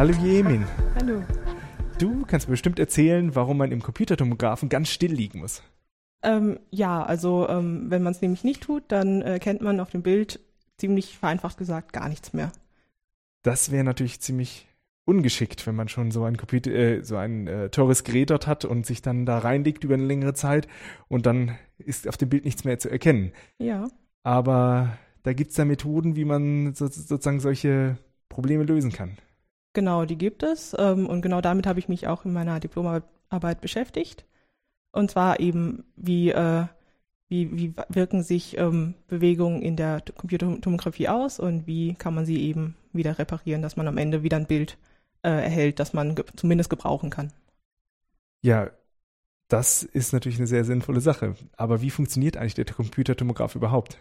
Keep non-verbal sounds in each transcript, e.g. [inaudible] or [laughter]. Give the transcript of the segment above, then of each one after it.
Hallo Jemin. Hallo. Du kannst mir bestimmt erzählen, warum man im Computertomographen ganz still liegen muss. Ähm, ja, also ähm, wenn man es nämlich nicht tut, dann erkennt man auf dem Bild ziemlich vereinfacht gesagt gar nichts mehr. Das wäre natürlich ziemlich ungeschickt, wenn man schon so ein, Computer, äh, so ein äh, teures Gerät dort hat und sich dann da reinlegt über eine längere Zeit und dann ist auf dem Bild nichts mehr zu erkennen. Ja. Aber da gibt es ja Methoden, wie man so, sozusagen solche Probleme lösen kann. Genau, die gibt es. Ähm, und genau damit habe ich mich auch in meiner Diplomarbeit beschäftigt. Und zwar eben, wie, äh, wie, wie wirken sich ähm, Bewegungen in der Computertomographie aus und wie kann man sie eben wieder reparieren, dass man am Ende wieder ein Bild äh, erhält, das man zumindest gebrauchen kann. Ja, das ist natürlich eine sehr sinnvolle Sache. Aber wie funktioniert eigentlich der Computertomograph überhaupt?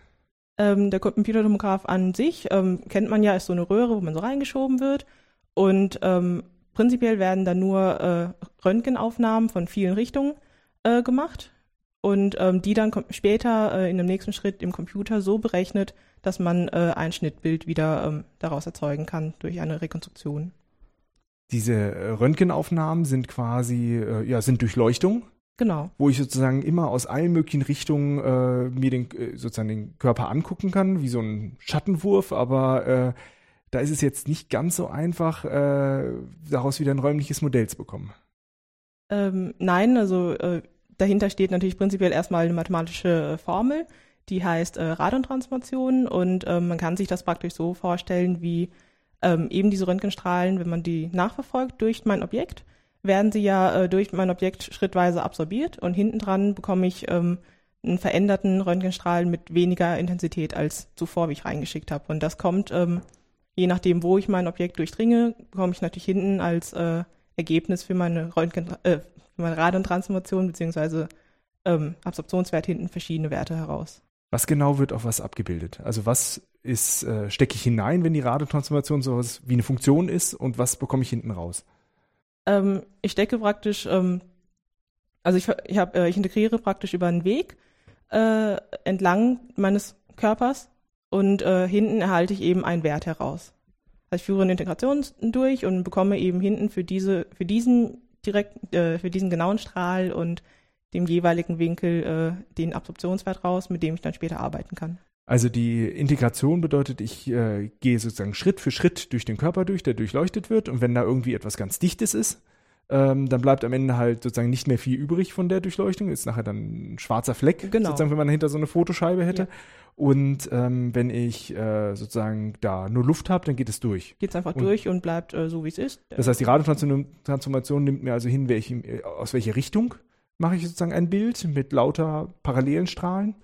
Ähm, der Computertomograph an sich ähm, kennt man ja, ist so eine Röhre, wo man so reingeschoben wird. Und ähm, prinzipiell werden dann nur äh, Röntgenaufnahmen von vielen Richtungen äh, gemacht und ähm, die dann später äh, in dem nächsten Schritt im Computer so berechnet, dass man äh, ein Schnittbild wieder ähm, daraus erzeugen kann durch eine Rekonstruktion. Diese äh, Röntgenaufnahmen sind quasi, äh, ja, sind Durchleuchtung. Genau. Wo ich sozusagen immer aus allen möglichen Richtungen äh, mir den, sozusagen den Körper angucken kann, wie so ein Schattenwurf, aber äh, da ist es jetzt nicht ganz so einfach, äh, daraus wieder ein räumliches Modell zu bekommen. Ähm, nein, also äh, dahinter steht natürlich prinzipiell erstmal eine mathematische äh, Formel, die heißt äh, Radontransformation und ähm, man kann sich das praktisch so vorstellen wie ähm, eben diese Röntgenstrahlen, wenn man die nachverfolgt durch mein Objekt, werden sie ja äh, durch mein Objekt schrittweise absorbiert und hinten dran bekomme ich ähm, einen veränderten Röntgenstrahl mit weniger Intensität als zuvor, wie ich reingeschickt habe. Und das kommt, ähm, je nachdem, wo ich mein Objekt durchdringe, bekomme ich natürlich hinten als äh, Ergebnis für meine Röntgen, äh, für meine Radontransformation beziehungsweise ähm, Absorptionswert hinten verschiedene Werte heraus. Was genau wird auf was abgebildet? Also was ist, äh, stecke ich hinein, wenn die Radiotransformation sowas wie eine Funktion ist und was bekomme ich hinten raus? Ähm, ich stecke praktisch, ähm, also ich, ich, hab, äh, ich integriere praktisch über einen Weg äh, entlang meines Körpers und äh, hinten erhalte ich eben einen Wert heraus. Also ich führe eine Integration durch und bekomme eben hinten für diese, für diesen direkt, äh, für diesen genauen Strahl und dem jeweiligen Winkel äh, den Absorptionswert raus, mit dem ich dann später arbeiten kann. Also die Integration bedeutet, ich äh, gehe sozusagen Schritt für Schritt durch den Körper durch, der durchleuchtet wird. Und wenn da irgendwie etwas ganz Dichtes ist, ähm, dann bleibt am Ende halt sozusagen nicht mehr viel übrig von der Durchleuchtung. Ist nachher dann ein schwarzer Fleck, genau. sozusagen, wenn man dahinter so eine Fotoscheibe hätte. Ja. Und ähm, wenn ich äh, sozusagen da nur Luft habe, dann geht es durch. Geht es einfach und, durch und bleibt äh, so, wie es ist. Das heißt, die Radiotransformation nimmt mir also hin, welche, aus welcher Richtung mache ich sozusagen ein Bild mit lauter parallelen Strahlen.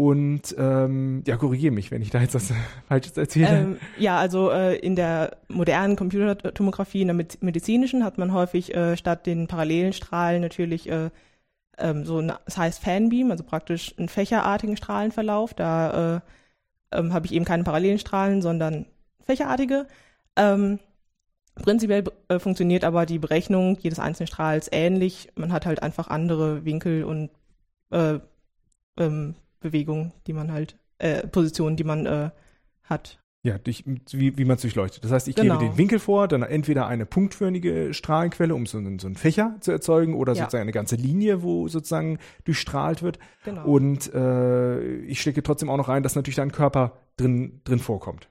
Und ähm, ja, korrigiere mich, wenn ich da jetzt was [laughs] Falsches erzähle. Ähm, ja, also äh, in der modernen Computertomographie, in der medizinischen, hat man häufig äh, statt den parallelen Strahlen natürlich äh, ähm, so, ein, das heißt Fanbeam, also praktisch einen fächerartigen Strahlenverlauf. Da äh, ähm, habe ich eben keine parallelen Strahlen, sondern fächerartige. Ähm, prinzipiell äh, funktioniert aber die Berechnung jedes einzelnen Strahls ähnlich. Man hat halt einfach andere Winkel und äh, ähm, Bewegungen, die man halt, äh, Positionen, die man äh, hat. Ja, durch, wie, wie man es durchleuchtet. Das heißt, ich genau. gebe den Winkel vor, dann entweder eine punktförmige Strahlenquelle, um so einen, so einen Fächer zu erzeugen, oder ja. sozusagen eine ganze Linie, wo sozusagen durchstrahlt wird. Genau. Und äh, ich stecke trotzdem auch noch rein, dass natürlich da ein Körper drin, drin vorkommt.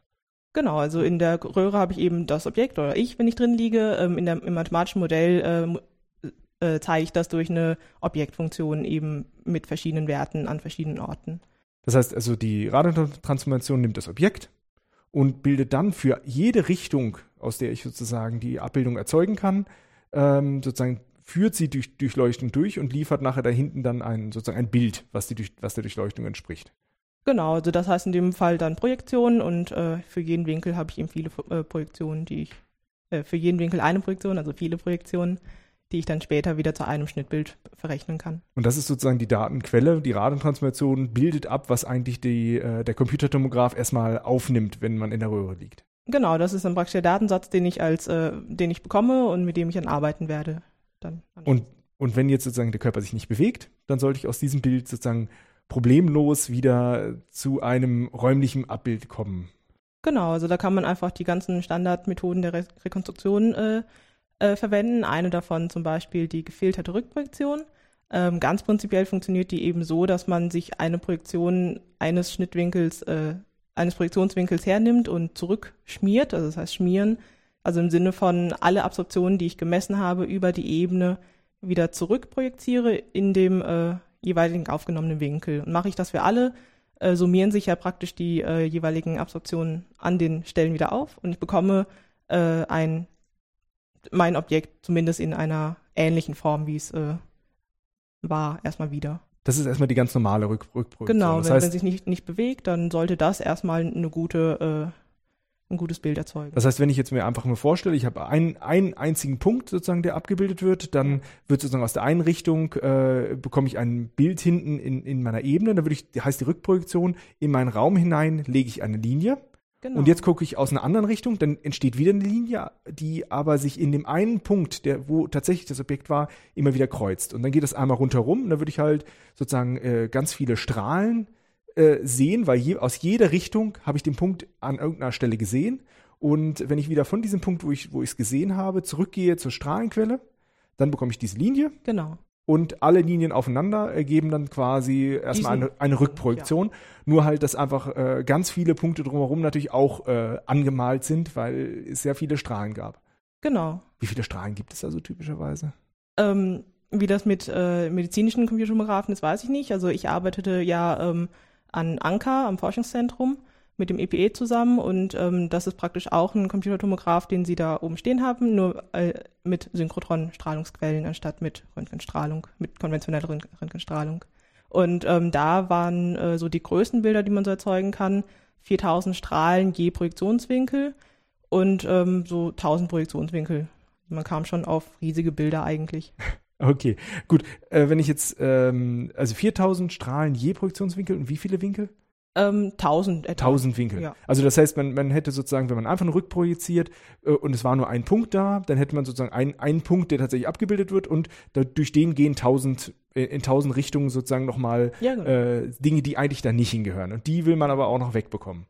Genau, also in der Röhre habe ich eben das Objekt oder ich, wenn ich drin liege. Ähm, in der, Im mathematischen Modell ähm, äh, zeige ich das durch eine Objektfunktion eben mit verschiedenen Werten an verschiedenen Orten. Das heißt also, die Radiotransformation nimmt das Objekt und bildet dann für jede Richtung, aus der ich sozusagen die Abbildung erzeugen kann, ähm, sozusagen führt sie durch Durchleuchtung durch und liefert nachher da hinten dann ein, sozusagen ein Bild, was, die, was der Durchleuchtung entspricht. Genau, also das heißt in dem Fall dann Projektionen und äh, für jeden Winkel habe ich eben viele äh, Projektionen, die ich, äh, für jeden Winkel eine Projektion, also viele Projektionen, die ich dann später wieder zu einem Schnittbild verrechnen kann. Und das ist sozusagen die Datenquelle. Die Radentransformation bildet ab, was eigentlich die, äh, der Computertomograph erstmal aufnimmt, wenn man in der Röhre liegt. Genau, das ist dann praktisch der Datensatz, den ich als, äh, den ich bekomme und mit dem ich dann arbeiten werde. Dann und, und wenn jetzt sozusagen der Körper sich nicht bewegt, dann sollte ich aus diesem Bild sozusagen problemlos wieder zu einem räumlichen Abbild kommen. Genau, also da kann man einfach die ganzen Standardmethoden der Re Rekonstruktion äh, äh, verwenden. Eine davon zum Beispiel die gefilterte Rückprojektion. Ähm, ganz prinzipiell funktioniert die eben so, dass man sich eine Projektion eines Schnittwinkels, äh, eines Projektionswinkels hernimmt und zurückschmiert, also das heißt schmieren, also im Sinne von alle Absorptionen, die ich gemessen habe, über die Ebene wieder zurückprojiziere in dem äh, jeweiligen aufgenommenen Winkel. Und mache ich das für alle, äh, summieren sich ja praktisch die äh, jeweiligen Absorptionen an den Stellen wieder auf und ich bekomme äh, ein mein Objekt zumindest in einer ähnlichen Form, wie es äh, war, erstmal wieder. Das ist erstmal die ganz normale Rück Rückprojektion. Genau, das wenn, heißt, wenn sich nicht, nicht bewegt, dann sollte das erstmal eine gute, äh, ein gutes Bild erzeugen. Das heißt, wenn ich jetzt mir einfach nur vorstelle, ich habe einen, einen einzigen Punkt sozusagen, der abgebildet wird, dann wird sozusagen aus der einen Richtung äh, bekomme ich ein Bild hinten in, in meiner Ebene, dann würde ich, heißt die Rückprojektion, in meinen Raum hinein lege ich eine Linie genau. und jetzt gucke ich aus einer anderen Richtung, dann entsteht wieder eine Linie, die aber sich in dem einen Punkt, der, wo tatsächlich das Objekt war, immer wieder kreuzt. Und dann geht das einmal rundherum und dann würde ich halt sozusagen äh, ganz viele Strahlen äh, sehen, weil je, aus jeder Richtung habe ich den Punkt an irgendeiner Stelle gesehen. Und wenn ich wieder von diesem Punkt, wo ich wo ich es gesehen habe, zurückgehe zur Strahlenquelle, dann bekomme ich diese Linie genau. Und alle Linien aufeinander ergeben dann quasi erstmal eine, eine Rückprojektion. Nur halt, dass einfach äh, ganz viele Punkte drumherum natürlich auch äh, angemalt sind, weil es sehr viele Strahlen gab. Genau. Wie viele Strahlen gibt es also typischerweise? Ähm, wie das mit äh, medizinischen Computertomographen ist, weiß ich nicht. Also ich arbeitete ja ähm, an Anker am Forschungszentrum mit dem EPE zusammen und ähm, das ist praktisch auch ein Computertomograph, den sie da oben stehen haben, nur äh, mit Synchrotron-Strahlungsquellen anstatt mit Röntgenstrahlung, mit konventioneller Röntgen- Röntgenstrahlung. Und ähm, da waren äh, so die größten Bilder, die man so erzeugen kann, 4000 Strahlen je Projektionswinkel und ähm, so 1000 Projektionswinkel. Man kam schon auf riesige Bilder eigentlich. [laughs] Okay, gut. Äh, wenn ich jetzt, ähm, also 4000 Strahlen je Projektionswinkel und wie viele Winkel? Ähm, 1000 etwa. 1000 Winkel. Ja. Also das heißt, man, man hätte sozusagen, wenn man einfach nur rückprojiziert äh, und es war nur ein Punkt da, dann hätte man sozusagen einen, einen Punkt, der tatsächlich abgebildet wird und da, durch den gehen 1000 äh, in 1000 Richtungen sozusagen nochmal Ja, genau. äh, Dinge, die eigentlich da nicht hingehören. Und die will man aber auch noch wegbekommen.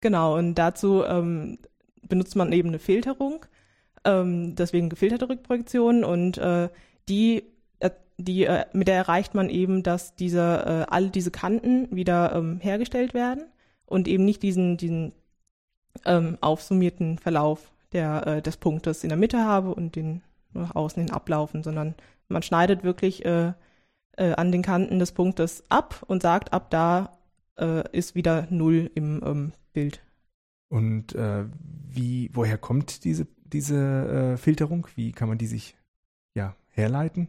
Genau, und dazu ähm, benutzt man eben eine Filterung, ähm, deswegen gefilterte Rückprojektion und äh, die, die äh, mit der erreicht man eben, dass diese, äh, alle diese Kanten wieder ähm, hergestellt werden und eben nicht diesen, diesen ähm, aufsummierten Verlauf der, äh, des Punktes in der Mitte habe und den nach außen hin ablaufen, sondern man schneidet wirklich äh, äh, an den Kanten des Punktes ab und sagt, ab da äh, ist wieder Null im ähm, Bild. Und äh, wie, woher kommt diese, diese äh, Filterung? Wie kann man die sich ja, herleiten?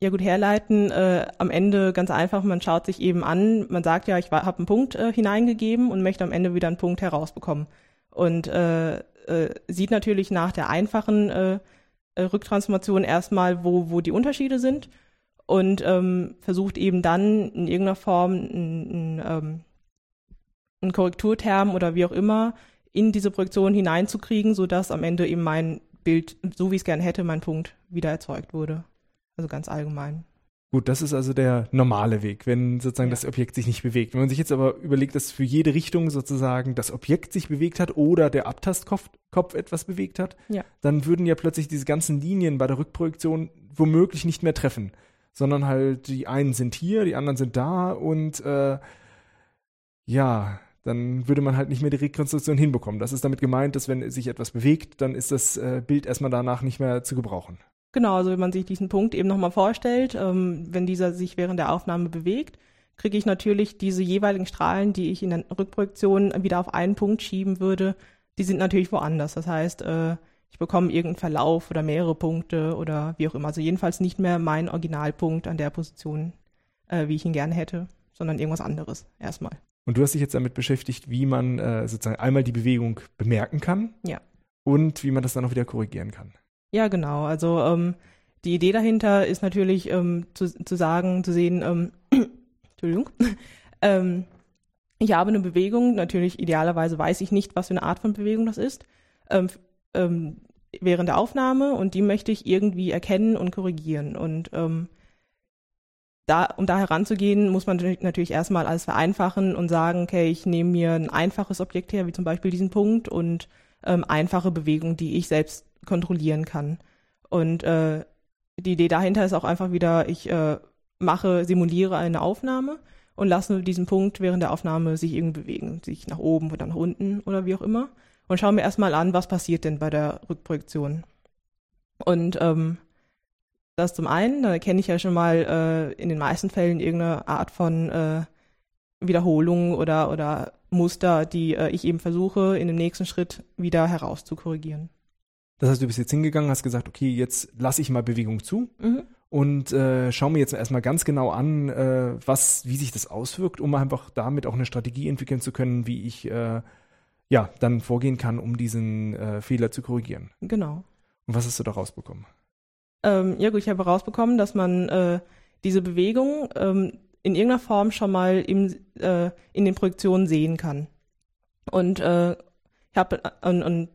Ja gut, herleiten äh, am Ende ganz einfach, man schaut sich eben an, man sagt ja, ich habe einen Punkt äh, hineingegeben und möchte am Ende wieder einen Punkt herausbekommen. Und äh, äh, sieht natürlich nach der einfachen äh, äh, Rücktransformation erstmal, wo, wo die Unterschiede sind und ähm, versucht eben dann in irgendeiner Form einen, ähm, einen Korrekturterm oder wie auch immer in diese Projektion hineinzukriegen, sodass am Ende eben mein Bild, so wie ich es gerne hätte, mein Punkt wieder erzeugt wurde. Also ganz allgemein. Gut, das ist also der normale Weg, wenn sozusagen Ja. das Objekt sich nicht bewegt. Wenn man sich jetzt aber überlegt, dass für jede Richtung sozusagen das Objekt sich bewegt hat oder der Abtastkopf Kopf etwas bewegt hat, Ja. dann würden ja plötzlich diese ganzen Linien bei der Rückprojektion womöglich nicht mehr treffen, sondern halt die einen sind hier, die anderen sind da und äh, ja, dann würde man halt nicht mehr die Rekonstruktion hinbekommen. Das ist damit gemeint, dass wenn sich etwas bewegt, dann ist das äh, Bild erstmal danach nicht mehr zu gebrauchen. Genau, also wenn man sich diesen Punkt eben nochmal vorstellt, ähm, wenn dieser sich während der Aufnahme bewegt, kriege ich natürlich diese jeweiligen Strahlen, die ich in der Rückprojektion wieder auf einen Punkt schieben würde, die sind natürlich woanders. Das heißt, äh, ich bekomme irgendeinen Verlauf oder mehrere Punkte oder wie auch immer. Also jedenfalls nicht mehr mein Originalpunkt an der Position, äh, wie ich ihn gerne hätte, sondern irgendwas anderes erstmal. Und du hast dich jetzt damit beschäftigt, wie man äh, sozusagen einmal die Bewegung bemerken kann. Ja. Und wie man das dann auch wieder korrigieren kann. Ja, genau. Also ähm, die Idee dahinter ist natürlich ähm, zu, zu sagen, zu sehen, ähm, [clears throat] Entschuldigung, [laughs] ähm, ich habe eine Bewegung, natürlich idealerweise weiß ich nicht, was für eine Art von Bewegung das ist, ähm, ähm, während der Aufnahme und die möchte ich irgendwie erkennen und korrigieren. Und ähm, da, um da heranzugehen, muss man natürlich erstmal alles vereinfachen und sagen, okay, ich nehme mir ein einfaches Objekt her, wie zum Beispiel diesen Punkt und ähm, einfache Bewegungen, die ich selbst kontrollieren kann. Und äh, die Idee dahinter ist auch einfach wieder, ich äh, mache, simuliere eine Aufnahme und lasse diesen Punkt während der Aufnahme sich irgendwie bewegen, sich nach oben oder nach unten oder wie auch immer. Und schaue mir erstmal an, was passiert denn bei der Rückprojektion. Und ähm, das zum einen, da erkenne ich ja schon mal äh, in den meisten Fällen irgendeine Art von äh, Wiederholung oder, oder Muster, die äh, ich eben versuche, in dem nächsten Schritt wieder herauszukorrigieren. Das heißt, du bist jetzt hingegangen, hast gesagt, okay, jetzt lasse ich mal Bewegung zu mhm. und äh, schau mir jetzt erstmal ganz genau an, äh, was, wie sich das auswirkt, um einfach damit auch eine Strategie entwickeln zu können, wie ich äh, ja dann vorgehen kann, um diesen äh, Fehler zu korrigieren. Genau. Und was hast du da rausbekommen? Ähm, ja gut, ich habe herausbekommen, dass man äh, diese Bewegung ähm, in irgendeiner Form schon mal im, äh, in den Projektionen sehen kann. Und äh, ich habe und, und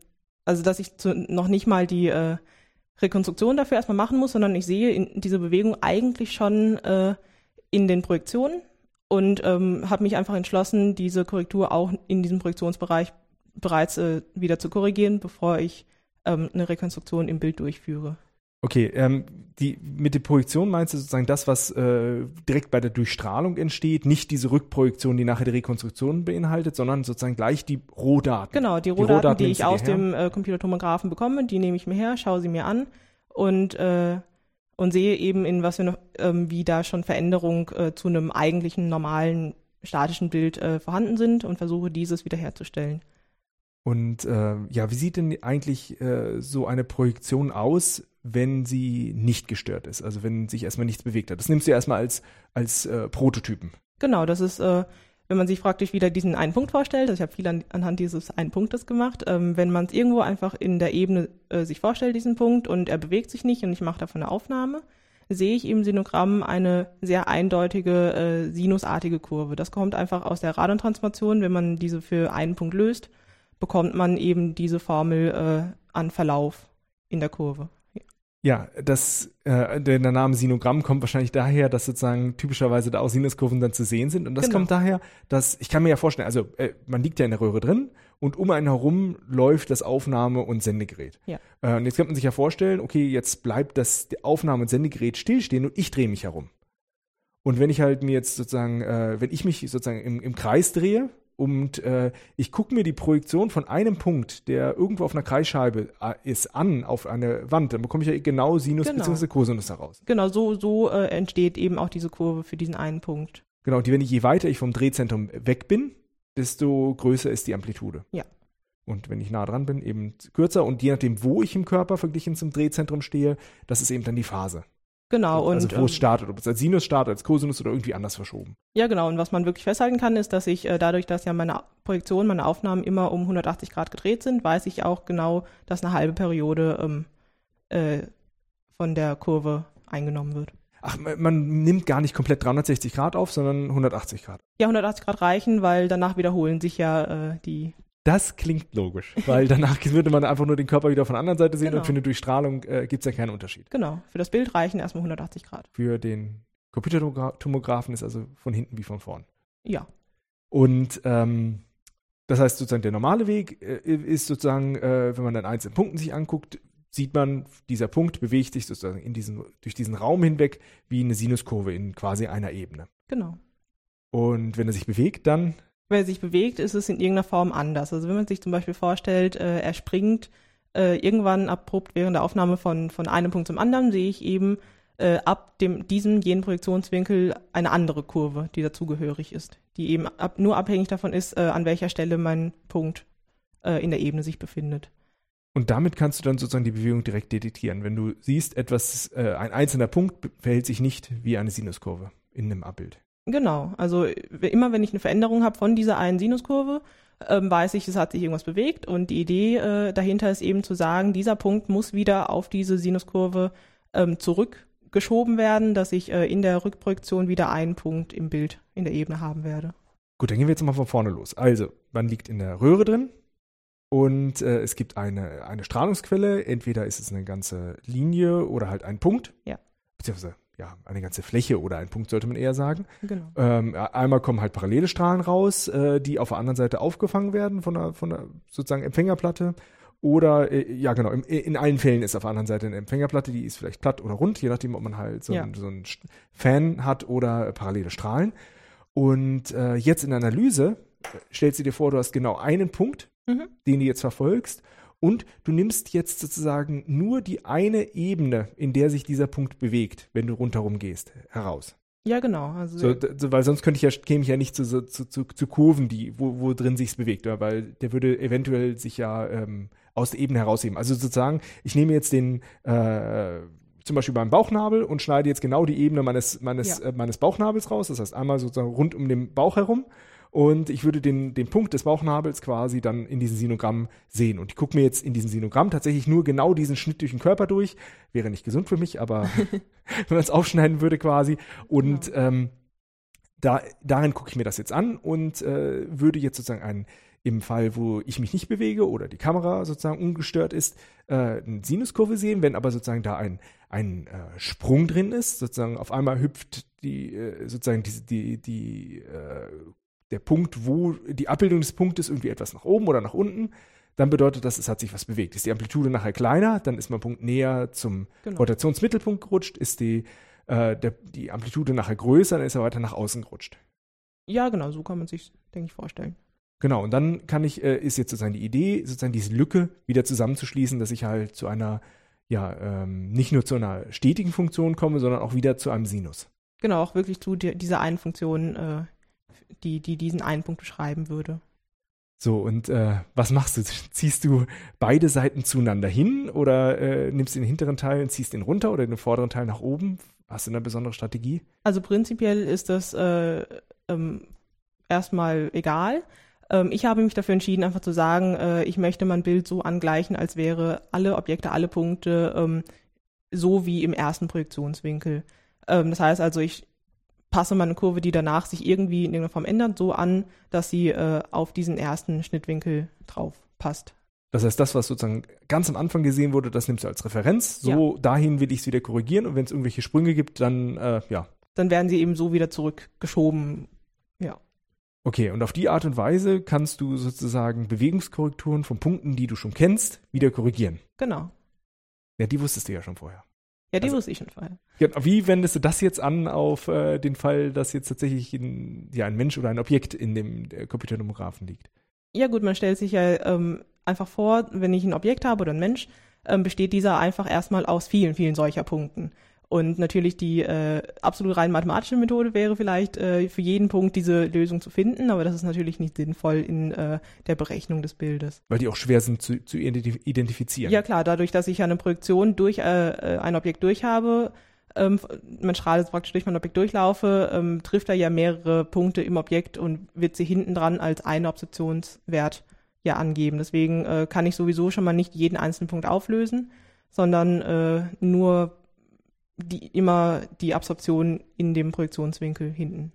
also dass ich zu, noch nicht mal die äh, Rekonstruktion dafür erstmal machen muss, sondern ich sehe in, diese Bewegung eigentlich schon äh, in den Projektionen und ähm, habe mich einfach entschlossen, diese Korrektur auch in diesem Projektionsbereich bereits äh, wieder zu korrigieren, bevor ich ähm, eine Rekonstruktion im Bild durchführe. Okay, ähm, die, mit der Projektion meinst du sozusagen das, was äh, direkt bei der Durchstrahlung entsteht, nicht diese Rückprojektion, die nachher die Rekonstruktion beinhaltet, sondern sozusagen gleich die Rohdaten. Genau, die Rohdaten, die, Rohdaten die ich aus dem äh, Computertomographen bekomme, die nehme ich mir her, schaue sie mir an und, äh, und sehe eben, in was wir noch, ähm, wie da schon Veränderungen äh, zu einem eigentlichen normalen statischen Bild äh, vorhanden sind und versuche dieses wiederherzustellen. Und äh, ja, wie sieht denn eigentlich äh, so eine Projektion aus, wenn sie nicht gestört ist, also wenn sich erstmal nichts bewegt hat? Das nimmst du ja erstmal als, als äh, Prototypen. Genau, das ist, äh, wenn man sich praktisch wieder diesen einen Punkt vorstellt, also ich habe viel an, anhand dieses einen Punktes gemacht, ähm, wenn man es irgendwo einfach in der Ebene äh, sich vorstellt, diesen Punkt, und er bewegt sich nicht und ich mache davon eine Aufnahme, sehe ich im Sinogramm eine sehr eindeutige äh, sinusartige Kurve. Das kommt einfach aus der Radontransformation, wenn man diese für einen Punkt löst bekommt man eben diese Formel äh, an Verlauf in der Kurve. Ja, das, äh, der, der Name Sinogramm kommt wahrscheinlich daher, dass sozusagen typischerweise da auch Sinuskurven dann zu sehen sind. Und das genau. kommt daher, dass, ich kann mir ja vorstellen, also äh, man liegt ja in der Röhre drin und um einen herum läuft das Aufnahme- und Sendegerät. Ja. Äh, und jetzt kann man sich ja vorstellen, okay, jetzt bleibt das Aufnahme- und Sendegerät stillstehen und ich drehe mich herum. Und wenn ich halt mir jetzt sozusagen, äh, wenn ich mich sozusagen im, im Kreis drehe, und äh, ich gucke mir die Projektion von einem Punkt, der irgendwo auf einer Kreisscheibe äh, ist, an auf eine Wand. Dann bekomme ich ja genau Sinus genau. bzw. Cosinus heraus. Genau, so, so äh, entsteht eben auch diese Kurve für diesen einen Punkt. Genau, die, wenn ich je weiter ich vom Drehzentrum weg bin, desto größer ist die Amplitude. Ja. Und wenn ich nah dran bin, eben kürzer. Und je nachdem, wo ich im Körper verglichen zum Drehzentrum stehe, das ist eben dann die Phase. Genau. Also und, wo es ähm, startet, ob es als Sinus startet, als Cosinus oder irgendwie anders verschoben. Ja, genau. Und was man wirklich festhalten kann, ist, dass ich äh, dadurch, dass ja meine Projektion, meine Aufnahmen immer um 180 Grad gedreht sind, weiß ich auch genau, dass eine halbe Periode ähm, äh, von der Kurve eingenommen wird. Ach, man nimmt gar nicht komplett 360 Grad auf, sondern 180 Grad. Ja, 180 Grad reichen, weil danach wiederholen sich ja äh, die das klingt logisch, [laughs] weil danach würde man einfach nur den Körper wieder von der anderen Seite sehen genau. und für eine Durchstrahlung äh, gibt es ja keinen Unterschied. Genau, für das Bild reichen erstmal 180 Grad. Für den Computertomographen ist also von hinten wie von vorn. Ja. Und ähm, das heißt sozusagen, der normale Weg äh, ist sozusagen, äh, wenn man dann einzelne Punkten sich anguckt, sieht man, dieser Punkt bewegt sich sozusagen in diesen, durch diesen Raum hinweg wie eine Sinuskurve in quasi einer Ebene. Genau. Und wenn er sich bewegt, dann wenn er sich bewegt, ist es in irgendeiner Form anders. Also wenn man sich zum Beispiel vorstellt, äh, er springt äh, irgendwann abrupt während der Aufnahme von, von einem Punkt zum anderen, sehe ich eben äh, ab dem, diesem jenen Projektionswinkel eine andere Kurve, die dazugehörig ist, die eben ab, nur abhängig davon ist, äh, an welcher Stelle mein Punkt äh, in der Ebene sich befindet. Und damit kannst du dann sozusagen die Bewegung direkt detektieren. Wenn du siehst, etwas, äh, ein einzelner Punkt verhält sich nicht wie eine Sinuskurve in einem Abbild. Genau, also immer wenn ich eine Veränderung habe von dieser einen Sinuskurve, ähm, weiß ich, es hat sich irgendwas bewegt und die Idee äh, dahinter ist eben zu sagen, dieser Punkt muss wieder auf diese Sinuskurve ähm, zurückgeschoben werden, dass ich äh, in der Rückprojektion wieder einen Punkt im Bild in der Ebene haben werde. Gut, dann gehen wir jetzt mal von vorne los. Also, man liegt in der Röhre drin und äh, es gibt eine, eine Strahlungsquelle. Entweder ist es eine ganze Linie oder halt ein Punkt. Ja. Beziehungsweise ja, eine ganze Fläche oder ein Punkt sollte man eher sagen. Genau. Ähm, einmal kommen halt parallele Strahlen raus, äh, die auf der anderen Seite aufgefangen werden von der, von der sozusagen Empfängerplatte. Oder, äh, ja genau, im, in allen Fällen ist auf der anderen Seite eine Empfängerplatte, die ist vielleicht platt oder rund, je nachdem, ob man halt so, Ja. ein, so einen Fan hat oder parallele Strahlen. Und äh, jetzt in der Analyse äh, stellst du dir vor, du hast genau einen Punkt, Mhm. den du jetzt verfolgst. Und du nimmst jetzt sozusagen nur die eine Ebene, in der sich dieser Punkt bewegt, wenn du rundherum gehst, heraus. Ja, genau. Also So, so, weil sonst könnte ich ja, käme ich ja nicht zu, zu, zu, zu Kurven, die, wo, wo drin sich's bewegt, weil der würde eventuell sich ja ähm, aus der Ebene herausheben. Also sozusagen, ich nehme jetzt den äh, zum Beispiel beim Bauchnabel und schneide jetzt genau die Ebene meines, meines, Ja. äh, meines Bauchnabels raus. Das heißt einmal sozusagen rund um den Bauch herum. Und ich würde den, den Punkt des Bauchnabels quasi dann in diesem Sinogramm sehen. Und ich gucke mir jetzt in diesem Sinogramm tatsächlich nur genau diesen Schnitt durch den Körper durch. Wäre nicht gesund für mich, aber [laughs] [laughs] wenn man es aufschneiden würde quasi. Und ähm, da, darin gucke ich mir das jetzt an und äh, würde jetzt sozusagen einen, im Fall, wo ich mich nicht bewege oder die Kamera sozusagen ungestört ist, äh, eine Sinuskurve sehen. Wenn aber sozusagen da ein, ein äh, Sprung drin ist, sozusagen auf einmal hüpft die, äh, sozusagen die, die, die, äh, der Punkt, wo die Abbildung des Punktes irgendwie etwas nach oben oder nach unten, dann bedeutet das, es hat sich was bewegt. Ist die Amplitude nachher kleiner, dann ist mein Punkt näher zum Genau. Rotationsmittelpunkt gerutscht. Ist die, äh, der, die Amplitude nachher größer, dann ist er weiter nach außen gerutscht. Ja, genau, so kann man sich, denke ich, vorstellen. Genau, und dann kann ich, äh, ist jetzt sozusagen die Idee, sozusagen diese Lücke wieder zusammenzuschließen, dass ich halt zu einer, ja, ähm, nicht nur zu einer stetigen Funktion komme, sondern auch wieder zu einem Sinus. Genau, auch wirklich zu di- dieser einen Funktion, äh, die, die diesen einen Punkt beschreiben würde. So, und äh, was machst du? Ziehst du beide Seiten zueinander hin oder äh, nimmst den hinteren Teil und ziehst den runter oder den vorderen Teil nach oben? Hast du eine besondere Strategie? Also prinzipiell ist das äh, ähm, erstmal egal. Ähm, ich habe mich dafür entschieden, einfach zu sagen, äh, ich möchte mein Bild so angleichen, als wäre alle Objekte, alle Punkte ähm, so wie im ersten Projektionswinkel. Ähm, das heißt also, ich passe meine Kurve, die danach sich irgendwie in irgendeiner Form ändert, so an, dass sie äh, auf diesen ersten Schnittwinkel drauf passt. Das heißt, das, was sozusagen ganz am Anfang gesehen wurde, das nimmst du als Referenz. So, dahin will ich es wieder korrigieren und wenn es irgendwelche Sprünge gibt, dann, äh, ja. Dann werden sie eben so wieder zurückgeschoben. Okay, und auf die Art und Weise kannst du sozusagen Bewegungskorrekturen von Punkten, die du schon kennst, wieder korrigieren. Genau. Ja, die wusstest du ja schon vorher. Ja, die Also- wusste ich schon vorher. Genau. Wie wendest du das jetzt an auf äh, den Fall, dass jetzt tatsächlich ein, ja, ein Mensch oder ein Objekt in dem äh, Computertomographen liegt? Ja gut, man stellt sich ja ähm, einfach vor, wenn ich ein Objekt habe oder ein Mensch, ähm, besteht dieser einfach erstmal aus vielen, vielen solcher Punkten. Und natürlich die äh, absolut rein mathematische Methode wäre vielleicht äh, für jeden Punkt diese Lösung zu finden, aber das ist natürlich nicht sinnvoll in äh, der Berechnung des Bildes. Weil die auch schwer sind zu, zu identif- identifizieren. Ja klar, dadurch, dass ich ja eine Projektion durch äh, äh, ein Objekt durchhabe, ähm, man strahlt jetzt praktisch durch mein Objekt durchlaufe, ähm, trifft er ja mehrere Punkte im Objekt und wird sie hinten dran als einen Absorptionswert ja angeben. Deswegen äh, kann ich sowieso schon mal nicht jeden einzelnen Punkt auflösen, sondern äh, nur die, immer die Absorption in dem Projektionswinkel hinten.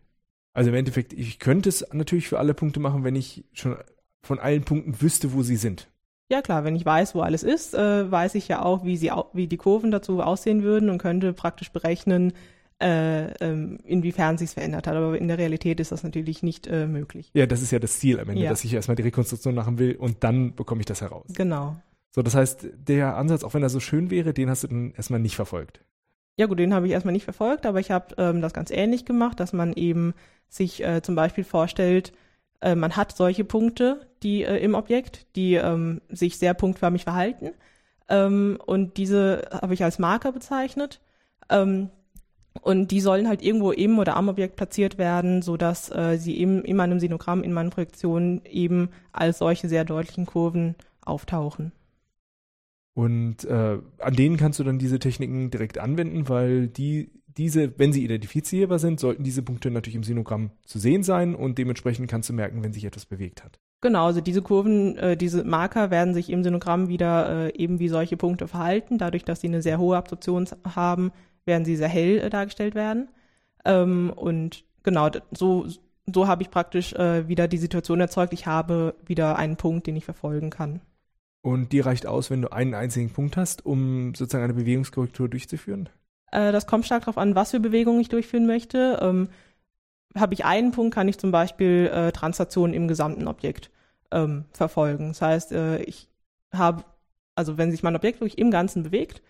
Also im Endeffekt, ich könnte es natürlich für alle Punkte machen, wenn ich schon von allen Punkten wüsste, wo sie sind. Ja klar, wenn ich weiß, wo alles ist, äh, weiß ich ja auch, wie sie wie die Kurven dazu aussehen würden und könnte praktisch berechnen, äh, ähm, inwiefern sich verändert hat. Aber in der Realität ist das natürlich nicht äh, möglich. Ja, das ist ja das Ziel am Ende, Ja. dass ich erstmal die Rekonstruktion machen will und dann bekomme ich das heraus. Genau. So, das heißt, der Ansatz, auch wenn er so schön wäre, den hast du dann erstmal nicht verfolgt. Ja gut, den habe ich erstmal nicht verfolgt, aber ich habe ähm, das ganz ähnlich gemacht, dass man eben sich äh, zum Beispiel vorstellt, äh, man hat solche Punkte, die äh, im Objekt, die ähm, sich sehr punktförmig verhalten. Ähm, und diese habe ich als Marker bezeichnet. Ähm, und die sollen halt irgendwo im oder am Objekt platziert werden, sodass äh, sie eben in meinem Sinogramm, in meinen Projektionen eben als solche sehr deutlichen Kurven auftauchen. Und äh, an denen kannst du dann diese Techniken direkt anwenden, weil die, diese, wenn sie identifizierbar sind, sollten diese Punkte natürlich im Sinogramm zu sehen sein und dementsprechend kannst du merken, wenn sich etwas bewegt hat. Genau, also diese Kurven, äh, diese Marker werden sich im Sinogramm wieder äh, eben wie solche Punkte verhalten. Dadurch, dass sie eine sehr hohe Absorption haben, werden sie sehr hell äh, dargestellt werden. Ähm, und genau, so, so habe ich praktisch äh, wieder die Situation erzeugt. Ich habe wieder einen Punkt, den ich verfolgen kann. Und die reicht aus, wenn du einen einzigen Punkt hast, um sozusagen eine Bewegungskorrektur durchzuführen. Äh, das kommt stark darauf an, was für Bewegungen ich durchführen möchte. Ähm, Habe ich einen Punkt, kann ich zum Beispiel äh, Transaktionen im gesamten Objekt ähm, verfolgen. Das heißt, äh, ich habe, also wenn sich mein Objekt wirklich im Ganzen bewegt,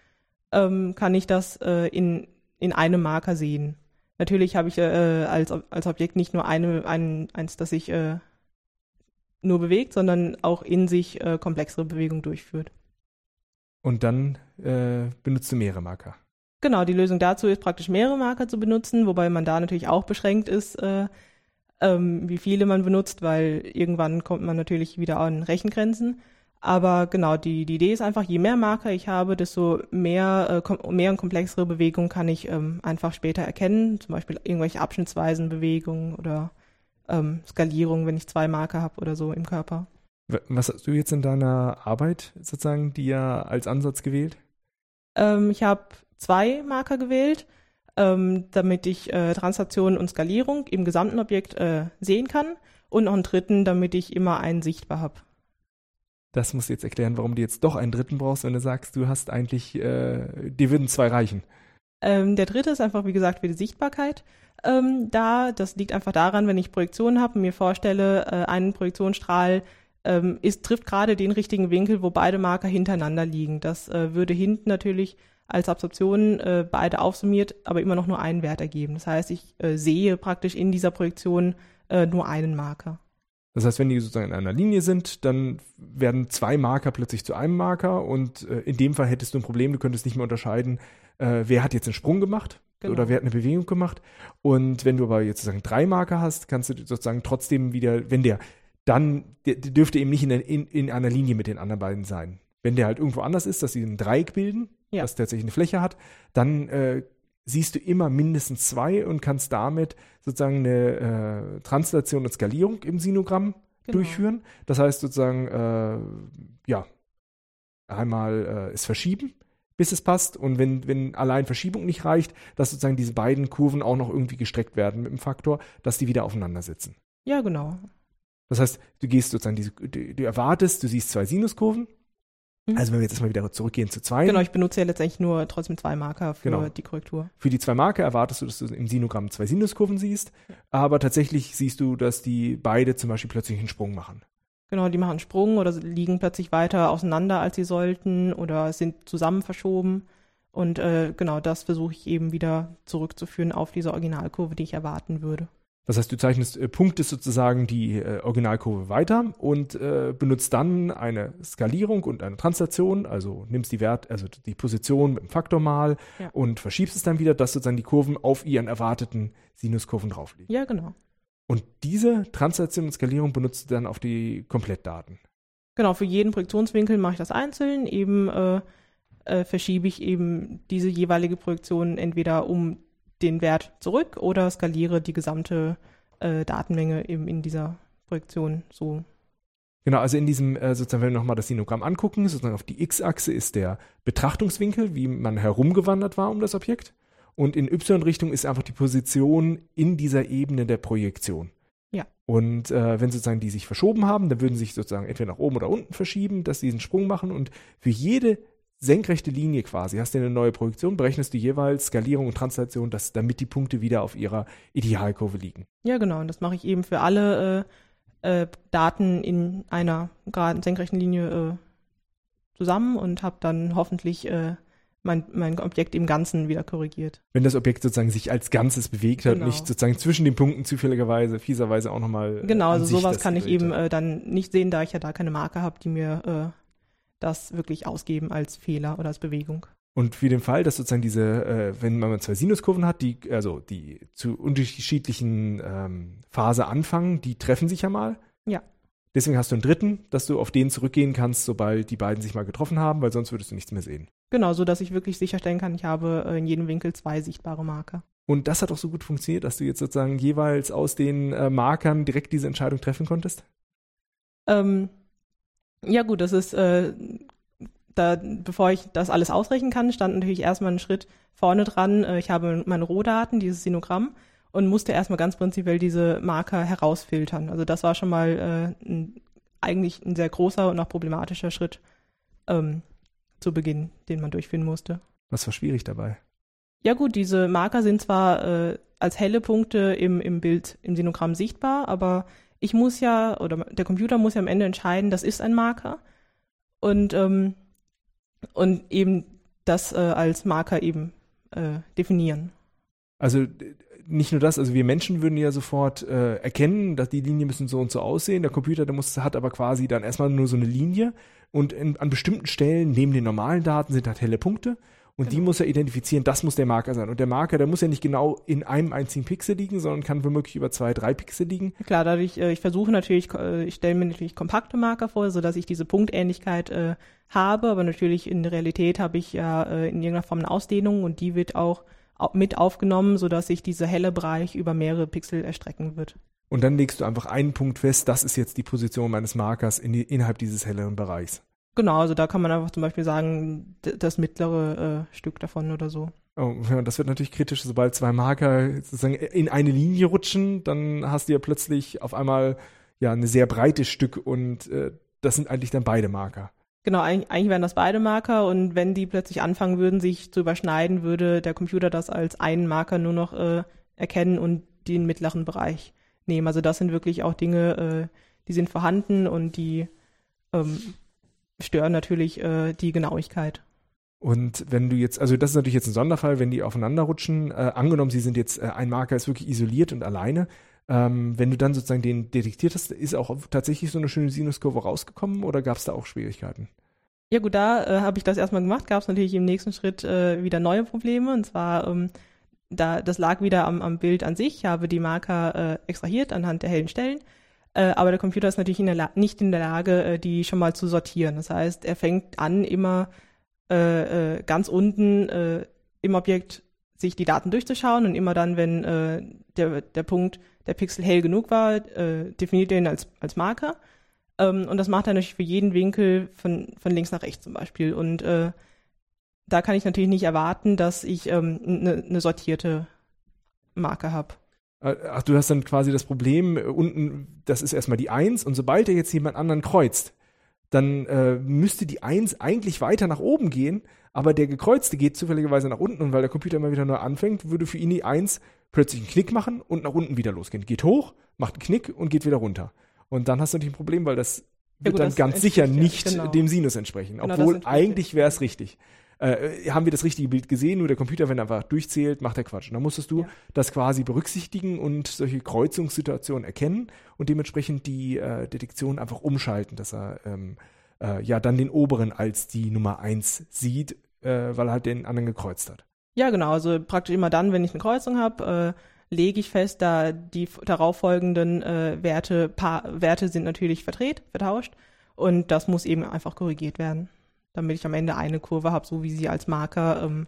ähm, kann ich das äh, in, in einem Marker sehen. Natürlich habe ich äh, als, als Objekt nicht nur eine, ein, eins, das sich äh, nur bewegt, sondern auch in sich äh, komplexere Bewegungen durchführt. Und dann äh, benutzt du mehrere Marker. Genau, die Lösung dazu ist praktisch mehrere Marker zu benutzen, wobei man da natürlich auch beschränkt ist, äh, ähm, wie viele man benutzt, weil irgendwann kommt man natürlich wieder an Rechengrenzen. Aber genau, die, die Idee ist einfach, je mehr Marker ich habe, desto mehr, äh, mehr und komplexere Bewegungen kann ich ähm, einfach später erkennen. Zum Beispiel irgendwelche abschnittsweisen Bewegungen oder ähm, Skalierung, wenn ich zwei Marker habe oder so im Körper. Was hast du jetzt in deiner Arbeit sozusagen dir als Ansatz gewählt? Ähm, ich habe zwei Marker gewählt, ähm, damit ich äh, Transaktion und Skalierung im gesamten Objekt äh, sehen kann und noch einen dritten, damit ich immer einen sichtbar habe. Das musst du jetzt erklären, warum du jetzt doch einen dritten brauchst, wenn du sagst, du hast eigentlich, äh, dir würden zwei reichen. Ähm, der dritte ist einfach, wie gesagt, für die Sichtbarkeit. Ähm, da, das liegt einfach daran, wenn ich Projektionen habe und mir vorstelle, äh, einen Projektionsstrahl ähm, ist, trifft gerade den richtigen Winkel, wo beide Marker hintereinander liegen. Das äh, würde hinten natürlich als Absorption äh, beide aufsummiert, aber immer noch nur einen Wert ergeben. Das heißt, ich äh, sehe praktisch in dieser Projektion äh, nur einen Marker. Das heißt, wenn die sozusagen in einer Linie sind, dann werden zwei Marker plötzlich zu einem Marker und äh, in dem Fall hättest du ein Problem, du könntest nicht mehr unterscheiden, äh, wer hat jetzt einen Sprung gemacht genau. oder wer hat eine Bewegung gemacht. Und wenn du aber jetzt sozusagen drei Marker hast, kannst du sozusagen trotzdem wieder, wenn der dann der, der dürfte eben nicht in, in, in einer Linie mit den anderen beiden sein. Wenn der halt irgendwo anders ist, dass sie ein Dreieck bilden, ja. das tatsächlich eine Fläche hat, dann äh, siehst du immer mindestens zwei und kannst damit sozusagen eine äh, Translation und Skalierung im Sinogramm genau. durchführen. Das heißt sozusagen, äh, ja, einmal äh, es verschieben, bis es passt. Und wenn, wenn allein Verschiebung nicht reicht, dass sozusagen diese beiden Kurven auch noch irgendwie gestreckt werden mit dem Faktor, dass die wieder aufeinander sitzen. Ja, genau. Das heißt, du gehst sozusagen, diese, du, du erwartest, du siehst zwei Sinuskurven Mhm. Also wenn wir jetzt mal wieder zurückgehen zu zwei. Genau, ich benutze ja letztendlich nur trotzdem zwei Marker für genau. die Korrektur. Für die zwei Marker erwartest du, dass du im Sinogramm zwei Sinuskurven siehst, aber tatsächlich siehst du, dass die beide zum Beispiel plötzlich einen Sprung machen. Genau, die machen Sprung oder liegen plötzlich weiter auseinander, als sie sollten oder sind zusammen verschoben. Und äh, genau das versuche ich eben wieder zurückzuführen auf diese Originalkurve, die ich erwarten würde. Das heißt, du zeichnest äh, Punkte sozusagen die äh, Originalkurve weiter und äh, benutzt dann eine Skalierung und eine Translation, also nimmst die Wert, also die Position mit dem Faktor mal ja. und verschiebst es dann wieder, dass sozusagen die Kurven auf ihren erwarteten Sinuskurven drauf liegen. Ja, genau. Und diese Translation und Skalierung benutzt du dann auf die Komplettdaten. Genau, für jeden Projektionswinkel mache ich das einzeln, eben äh, äh, verschiebe ich eben diese jeweilige Projektion entweder um den Wert zurück oder skaliere die gesamte äh, Datenmenge eben in dieser Projektion so. Genau, also in diesem, äh, sozusagen, wenn wir nochmal das Sinogramm angucken, sozusagen auf die X-Achse ist der Betrachtungswinkel, wie man herumgewandert war um das Objekt. Und in Y-Richtung ist einfach die Position in dieser Ebene der Projektion. Ja. Und äh, wenn sozusagen die sich verschoben haben, dann würden sie sich sozusagen entweder nach oben oder unten verschieben, dass sie diesen Sprung machen. Und für jede senkrechte Linie quasi, hast du eine neue Projektion, berechnest du jeweils Skalierung und Translation, dass, damit die Punkte wieder auf ihrer Idealkurve liegen. Ja, genau. Und das mache ich eben für alle äh, äh, Daten in einer geraden senkrechten Linie äh, zusammen und habe dann hoffentlich äh, mein, mein Objekt im Ganzen wieder korrigiert. Wenn das Objekt sozusagen sich als Ganzes bewegt hat, genau. nicht sozusagen zwischen den Punkten zufälligerweise, fieserweise auch nochmal. Genau, also sowas kann ich eben äh, dann nicht sehen, da ich ja da keine Marke habe, die mir äh, das wirklich ausgeben als Fehler oder als Bewegung. Und für den Fall, dass sozusagen diese, äh, wenn man zwei Sinuskurven hat, die, also die zu unterschiedlichen ähm, Phase anfangen, die treffen sich ja mal. Ja. Deswegen hast du einen dritten, dass du auf den zurückgehen kannst, sobald die beiden sich mal getroffen haben, weil sonst würdest du nichts mehr sehen. Genau, so dass ich wirklich sicherstellen kann, ich habe äh, in jedem Winkel zwei sichtbare Marker. Und das hat auch so gut funktioniert, dass du jetzt sozusagen jeweils aus den äh, Markern direkt diese Entscheidung treffen konntest? Ähm, ja gut, das ist, äh, da, bevor ich das alles ausrechnen kann, stand natürlich erstmal ein Schritt vorne dran. Äh, ich habe meine Rohdaten, dieses Sinogramm, und musste erstmal ganz prinzipiell diese Marker herausfiltern. Also das war schon mal äh, ein, eigentlich ein sehr großer und auch problematischer Schritt ähm, zu Beginn, den man durchführen musste. Was war schwierig dabei? Ja gut, diese Marker sind zwar äh, als helle Punkte im, im Bild, im Sinogramm sichtbar, aber ich muss ja, oder der Computer muss ja am Ende entscheiden, das ist ein Marker. Und, ähm, und eben das äh, als Marker eben äh, definieren. Also nicht nur das, also wir Menschen würden ja sofort äh, erkennen, dass die Linien müssen so und so aussehen. Der Computer, der muss, hat aber quasi dann erstmal nur so eine Linie und in, an bestimmten Stellen neben den normalen Daten sind halt helle Punkte und genau. die muss er identifizieren, das muss der Marker sein. Und der Marker, der muss ja nicht genau in einem einzigen Pixel liegen, sondern kann womöglich über zwei, drei Pixel liegen. Klar, dadurch, äh, ich versuche natürlich, äh, ich stelle mir natürlich kompakte Marker vor, sodass ich diese Punktähnlichkeit äh, habe, aber natürlich in der Realität habe ich ja in irgendeiner Form eine Ausdehnung und die wird auch mit aufgenommen, sodass sich dieser helle Bereich über mehrere Pixel erstrecken wird. Und dann legst du einfach einen Punkt fest, das ist jetzt die Position meines Markers in die, innerhalb dieses helleren Bereichs. Genau, also da kann man einfach zum Beispiel sagen, das mittlere äh, Stück davon oder so. Oh, ja, das wird natürlich kritisch, sobald zwei Marker sozusagen in eine Linie rutschen, dann hast du ja plötzlich auf einmal ja ein sehr breites Stück und äh, das sind eigentlich dann beide Marker. Genau, eigentlich, wären das beide Marker und wenn die plötzlich anfangen würden, sich zu überschneiden, würde der Computer das als einen Marker nur noch äh, erkennen und den mittleren Bereich nehmen. Also das sind wirklich auch Dinge, äh, die sind vorhanden und die ähm, stören natürlich äh, die Genauigkeit. Und wenn du jetzt, also das ist natürlich jetzt ein Sonderfall, wenn die aufeinander rutschen, äh, angenommen, sie sind jetzt, äh, ein Marker ist wirklich isoliert und alleine, ähm, wenn du dann sozusagen den detektiert hast, ist auch tatsächlich so eine schöne Sinuskurve rausgekommen oder gab es da auch Schwierigkeiten? Ja gut, da äh, habe ich das erstmal gemacht, gab es natürlich im nächsten Schritt äh, wieder neue Probleme. Und zwar ähm, da das lag wieder am, am Bild an sich, ich habe die Marker äh, extrahiert anhand der hellen Stellen. Äh, aber der Computer ist natürlich in nicht in der Lage, äh, die schon mal zu sortieren. Das heißt, er fängt an, immer äh, äh, ganz unten äh, im Objekt sich die Daten durchzuschauen. Und immer dann, wenn äh, der, der Punkt, der Pixel hell genug war, äh, definiert er ihn als, als Marker. Ähm, und das macht er natürlich für jeden Winkel von, von links nach rechts zum Beispiel. Und äh, da kann ich natürlich nicht erwarten, dass ich ähm, eine ne sortierte Marke habe. Äh, ach, du hast dann quasi das Problem, äh, unten, das ist erstmal die Eins und sobald er jetzt jemand anderen kreuzt, dann äh, müsste die Eins eigentlich weiter nach oben gehen, aber der Gekreuzte geht zufälligerweise nach unten und weil der Computer immer wieder neu anfängt, würde für ihn die Eins plötzlich einen Knick machen und nach unten wieder losgehen. Geht hoch, macht einen Knick und geht wieder runter. Und dann hast du natürlich ein Problem, weil das wird ja, gut, dann ganz sicher nicht genau. dem Sinus entsprechen, genau, obwohl eigentlich wäre es richtig äh, haben wir das richtige Bild gesehen, nur der Computer, wenn er einfach durchzählt, macht er Quatsch. Und dann musstest du ja. das quasi berücksichtigen und solche Kreuzungssituationen erkennen und dementsprechend die äh, Detektion einfach umschalten, dass er ähm, äh, ja dann den oberen als die Nummer eins sieht, äh, weil er halt den anderen gekreuzt hat. Ja, genau. Also praktisch immer dann, wenn ich eine Kreuzung habe, äh, lege ich fest, da die darauffolgenden äh, Werte, paar Werte sind natürlich verdreht, vertauscht und das muss eben einfach korrigiert werden damit ich am Ende eine Kurve habe, so wie sie als Marker ähm,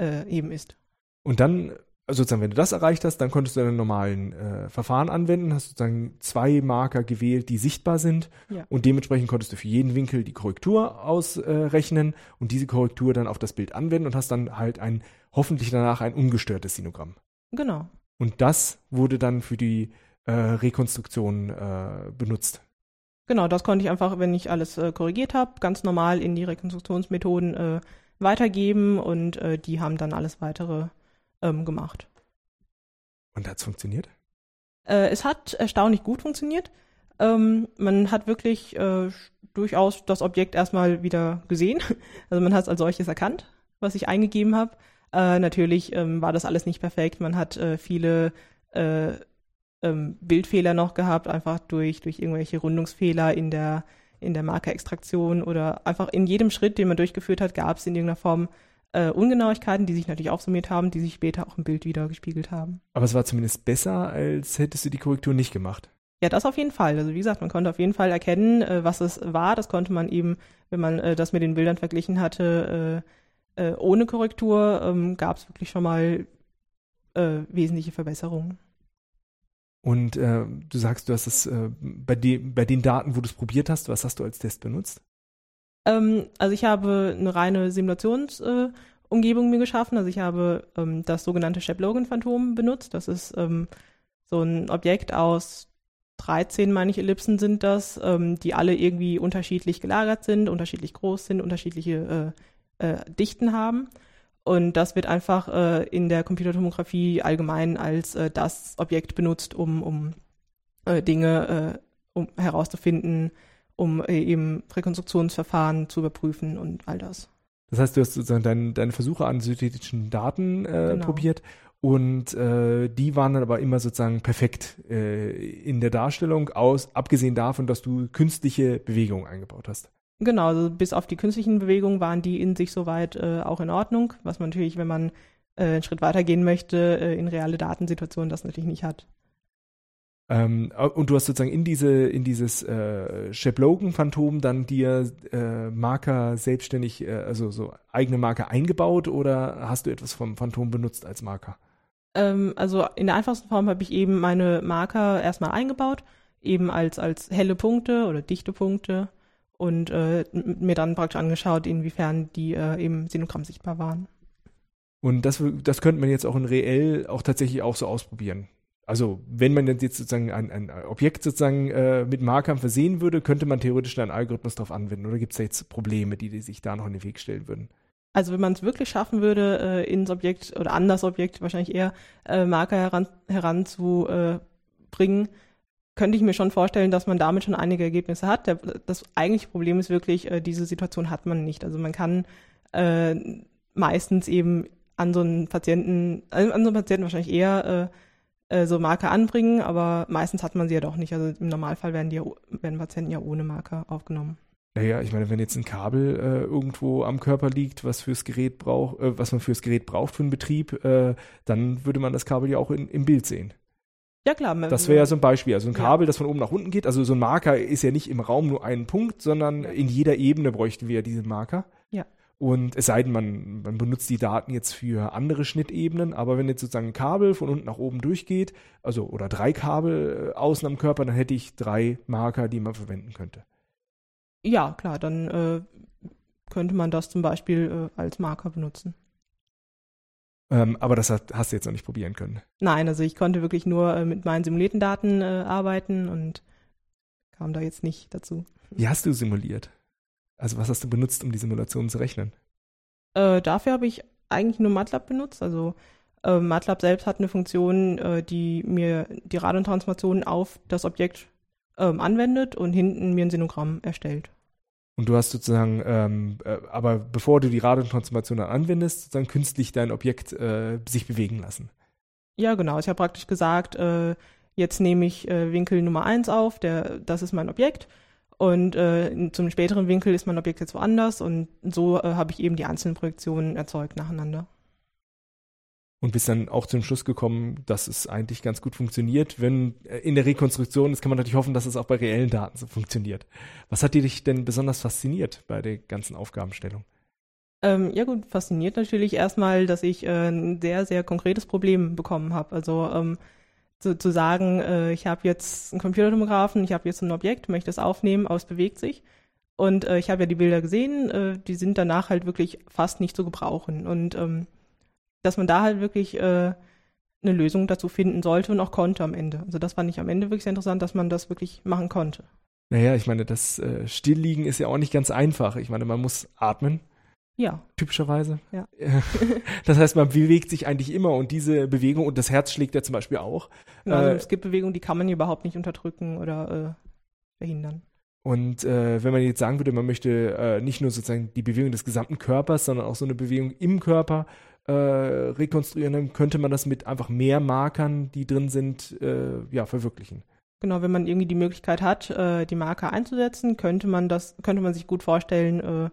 äh, eben ist. Und dann, also sozusagen, wenn du das erreicht hast, dann konntest du deine normalen äh, Verfahren anwenden, hast sozusagen zwei Marker gewählt, die sichtbar sind ja. und dementsprechend konntest du für jeden Winkel die Korrektur ausrechnen äh, und diese Korrektur dann auf das Bild anwenden und hast dann halt ein, hoffentlich danach ein ungestörtes Sinogramm. Genau. Und das wurde dann für die äh, Rekonstruktion äh, benutzt. Genau, das konnte ich einfach, wenn ich alles äh, korrigiert habe, ganz normal in die Rekonstruktionsmethoden äh, weitergeben und die haben dann alles weitere ähm, gemacht. Und hat es funktioniert? Äh, es hat erstaunlich gut funktioniert. Ähm, man hat wirklich äh, durchaus das Objekt erstmal wieder gesehen. [laughs] Also man hat es als solches erkannt, was ich eingegeben habe. Äh, natürlich ähm, war das alles nicht perfekt. Man hat viele ähm, Bildfehler noch gehabt, einfach durch, durch irgendwelche Rundungsfehler in der, in der Markerextraktion oder einfach in jedem Schritt, den man durchgeführt hat, gab es in irgendeiner Form äh, Ungenauigkeiten, die sich natürlich aufsummiert haben, die sich später auch im Bild wieder gespiegelt haben. Aber es war zumindest besser, als hättest du die Korrektur nicht gemacht. Ja, das auf jeden Fall. Also wie gesagt, man konnte auf jeden Fall erkennen, äh, was es war. Das konnte man eben, wenn man äh, das mit den Bildern verglichen hatte, äh, äh, ohne Korrektur, ähm, gab es wirklich schon mal äh, wesentliche Verbesserungen. Und du sagst, du hast es bei, de bei den Daten, wo du es probiert hast, was hast du als Test benutzt? Ähm, also ich habe eine reine Simulationsumgebung äh, mir geschaffen. Also ich habe ähm, das sogenannte Shep-Logan-Phantom benutzt. Das ist ähm, so ein Objekt aus 13, meine ich, Ellipsen sind das, ähm, die alle irgendwie unterschiedlich gelagert sind, unterschiedlich groß sind, unterschiedliche äh, äh, Dichten haben. Und das wird einfach äh, in der Computertomographie allgemein als äh, das Objekt benutzt, um, um äh, Dinge äh, um herauszufinden, um äh, eben Rekonstruktionsverfahren zu überprüfen und all das. Das heißt, du hast sozusagen dein, deine Versuche an synthetischen Daten äh, genau. probiert und äh, die waren dann aber immer sozusagen perfekt äh, in der Darstellung, aus, abgesehen davon, dass du künstliche Bewegungen eingebaut hast. Genau, also bis auf die künstlichen Bewegungen waren die in sich soweit äh, auch in Ordnung, was man natürlich, wenn man äh, einen Schritt weitergehen möchte, äh, in reale Datensituationen das natürlich nicht hat. Ähm, und du hast sozusagen in diese in dieses äh, Shep Logan Phantom dann dir äh, Marker selbstständig, äh, also so eigene Marker eingebaut oder hast du etwas vom Phantom benutzt als Marker? Ähm, also in der einfachsten Form habe ich eben meine Marker erstmal eingebaut, eben als als helle Punkte oder dichte Punkte und äh, mir dann praktisch angeschaut, inwiefern die äh, im Sinogramm sichtbar waren. Und das, das könnte man jetzt auch in reell auch tatsächlich auch so ausprobieren. Also wenn man jetzt sozusagen ein, ein Objekt sozusagen äh, mit Markern versehen würde, könnte man theoretisch einen Algorithmus darauf anwenden. Oder gibt es da jetzt Probleme, die, die, sich da noch in den Weg stellen würden? Also wenn man es wirklich schaffen würde, äh, ins Objekt oder an das Objekt wahrscheinlich eher äh, Marker heran, heranzubringen, äh, könnte ich mir schon vorstellen, dass man damit schon einige Ergebnisse hat. Der, das eigentliche Problem ist wirklich, äh, diese Situation hat man nicht. Also man kann äh, meistens eben an so einen Patienten, an so einen Patienten wahrscheinlich eher äh, so Marker anbringen, aber meistens hat man sie ja doch nicht. Also im Normalfall werden, die, werden Patienten ja ohne Marker aufgenommen. Naja, ich meine, wenn jetzt ein Kabel äh, irgendwo am Körper liegt, was fürs Gerät braucht, äh, was man fürs Gerät braucht für einen Betrieb, äh, dann würde man das Kabel ja auch in, im Bild sehen. Ja, klar. Das wäre ja so ein Beispiel. Also ein Kabel, ja. das von oben nach unten geht. Also so ein Marker ist ja nicht im Raum nur ein Punkt, sondern in jeder Ebene bräuchten wir ja diesen Marker. Ja. Und es sei denn, man, man benutzt die Daten jetzt für andere Schnittebenen, aber wenn jetzt sozusagen ein Kabel von unten nach oben durchgeht, also oder drei Kabel äh, außen am Körper, dann hätte ich drei Marker, die man verwenden könnte. Ja, klar, dann äh, könnte man das zum Beispiel äh, als Marker benutzen. Ähm, aber das hat, hast du jetzt noch nicht probieren können. Nein, also ich konnte wirklich nur äh, mit meinen simulierten Daten äh, arbeiten und kam da jetzt nicht dazu. Wie hast du simuliert? Also was hast du benutzt, um die Simulationen zu rechnen? Äh, dafür habe ich eigentlich nur MATLAB benutzt. Also äh, MATLAB selbst hat eine Funktion, äh, die mir die Radontransformationen auf das Objekt ähm, anwendet und hinten mir ein Sinogramm erstellt. Und du hast sozusagen, ähm, äh, aber bevor du die Radontransformation dann anwendest, sozusagen künstlich dein Objekt äh, sich bewegen lassen. Ja, genau. Ich habe praktisch gesagt, äh, jetzt nehme ich Winkel Nummer 1 auf, der, das ist mein Objekt und äh, zum späteren Winkel ist mein Objekt jetzt woanders und so äh, habe ich eben die einzelnen Projektionen erzeugt nacheinander. Und bist dann auch zum Schluss gekommen, dass es eigentlich ganz gut funktioniert. Wenn äh, in der Rekonstruktion, das kann man natürlich hoffen, dass es auch bei reellen Daten so funktioniert. Was hat dich denn besonders fasziniert bei der ganzen Aufgabenstellung? Ähm, ja gut, fasziniert natürlich erstmal, dass ich äh, ein sehr, sehr konkretes Problem bekommen habe. Also ähm, zu, zu sagen, äh, ich habe jetzt einen Computertomographen, ich habe jetzt ein Objekt, möchte es aufnehmen, aber es bewegt sich. Und äh, ich habe ja die Bilder gesehen, äh, die sind danach halt wirklich fast nicht zu gebrauchen. Und ähm, dass man da halt wirklich äh, eine Lösung dazu finden sollte und auch konnte am Ende. Also das fand ich am Ende wirklich sehr interessant, dass man das wirklich machen konnte. Naja, ich meine, das äh, Stillliegen ist ja auch nicht ganz einfach. Ich meine, man muss atmen. Ja. Typischerweise. Ja. [laughs] Das heißt, man bewegt sich eigentlich immer und diese Bewegung und das Herz schlägt ja zum Beispiel auch. Also äh, es gibt Bewegungen, die kann man überhaupt nicht unterdrücken oder äh, verhindern. Und äh, wenn man jetzt sagen würde, man möchte äh, nicht nur sozusagen die Bewegung des gesamten Körpers, sondern auch so eine Bewegung im Körper äh, rekonstruieren, dann könnte man das mit einfach mehr Markern, die drin sind, äh, ja, verwirklichen. Genau, wenn man irgendwie die Möglichkeit hat, die Marker einzusetzen, könnte man das, könnte man sich gut vorstellen,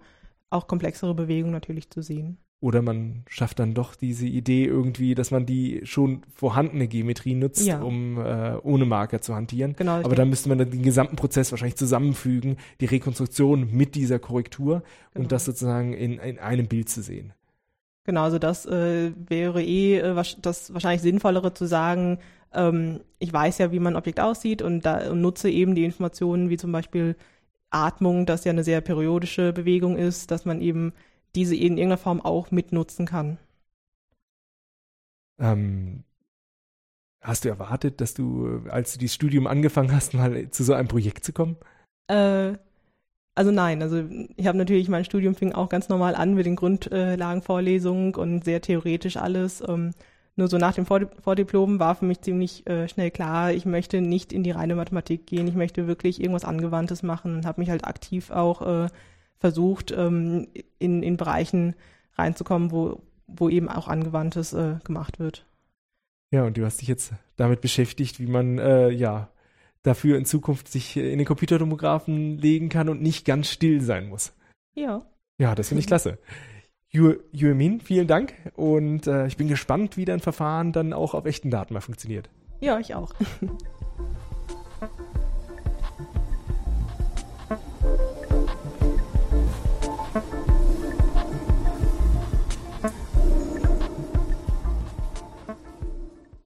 auch komplexere Bewegungen natürlich zu sehen. Oder man schafft dann doch diese Idee irgendwie, dass man die schon vorhandene Geometrie nutzt, ja. um äh, ohne Marker zu hantieren. Genau, Aber dann müsste man dann den gesamten Prozess wahrscheinlich zusammenfügen, die Rekonstruktion mit dieser Korrektur genau. und das sozusagen in, in einem Bild zu sehen. Genau, also das äh, wäre eh äh, das wahrscheinlich sinnvollere zu sagen, ähm, ich weiß ja, wie mein Objekt aussieht und, da, und nutze eben die Informationen wie zum Beispiel Atmung, das ja eine sehr periodische Bewegung ist, dass man eben diese in irgendeiner Form auch mitnutzen kann. Ähm, hast du erwartet, dass du, als du dieses Studium angefangen hast, mal zu so einem Projekt zu kommen? Äh, Also nein, also ich habe natürlich, mein Studium fing auch ganz normal an mit den Grundlagenvorlesungen und sehr theoretisch alles. Ähm, nur so nach dem Vordiplom war für mich ziemlich äh, schnell klar, ich möchte nicht in die reine Mathematik gehen, ich möchte wirklich irgendwas Angewandtes machen, habe mich halt aktiv auch äh, versucht, ähm, in, in Bereichen reinzukommen, wo, wo eben auch Angewandtes äh, gemacht wird. Ja, und du hast dich jetzt damit beschäftigt, wie man äh, ja dafür in Zukunft sich in den Computertomographen legen kann und nicht ganz still sein muss. Ja. Ja, das finde ich klasse. [laughs] Yuemin, vielen Dank und äh, ich bin gespannt, wie dein Verfahren dann auch auf echten Daten mal funktioniert. Ja, ich auch. [laughs]